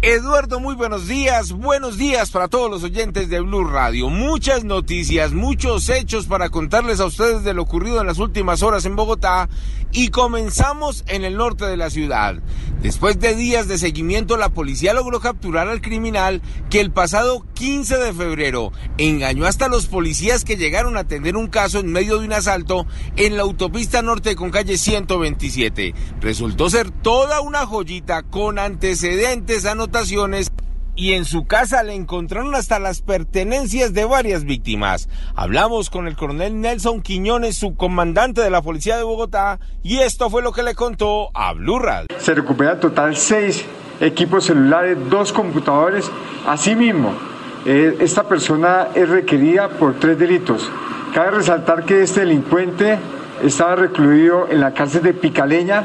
Eduardo, muy buenos días. Buenos días para todos los oyentes de Blue Radio. Muchas noticias, muchos hechos para contarles a ustedes de lo ocurrido en las últimas horas en Bogotá. Y comenzamos en el norte de la ciudad. Después de días de seguimiento, la policía logró capturar al criminal que el pasado 15 de febrero engañó hasta los policías que llegaron a atender un caso en medio de un asalto en la autopista norte con calle 127. Resultó ser toda una joyita con antecedentes anotados y en su casa le encontraron hasta las pertenencias de varias víctimas. Hablamos con el coronel Nelson Quiñones, subcomandante de la Policía de Bogotá, y esto fue lo que le contó a Blue Radio. Se recupera total seis equipos celulares, dos computadores. Asimismo, eh, esta persona es requerida por tres delitos. Cabe resaltar que este delincuente estaba recluido en la cárcel de Picaleña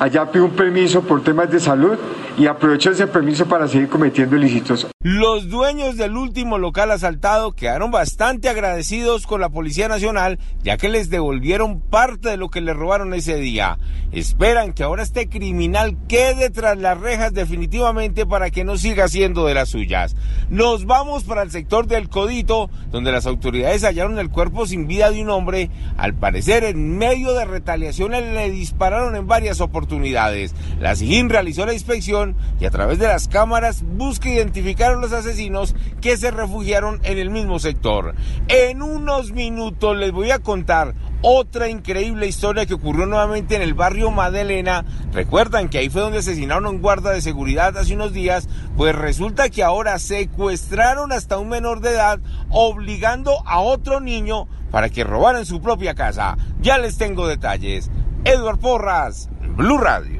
Allá pido un permiso por temas de salud y aprovecho ese permiso para seguir cometiendo ilícitos. Los dueños del último local asaltado quedaron bastante agradecidos con la Policía Nacional ya que les devolvieron parte de lo que les robaron ese día. Esperan que ahora este criminal quede tras las rejas definitivamente para que no siga siendo de las suyas. Nos vamos para el sector del Codito donde las autoridades hallaron el cuerpo sin vida de un hombre. Al parecer en medio de retaliaciones le dispararon en varias oportunidades. La SIGIN realizó la inspección y a través de las cámaras busca identificar a los asesinos que se refugiaron en el mismo sector. En unos minutos les voy a contar otra increíble historia que ocurrió nuevamente en el barrio Madelena. Recuerdan que ahí fue donde asesinaron a un guarda de seguridad hace unos días. Pues resulta que ahora secuestraron hasta un menor de edad, obligando a otro niño para que robaran su propia casa. Ya les tengo detalles. Edward Porras, Blue Radio.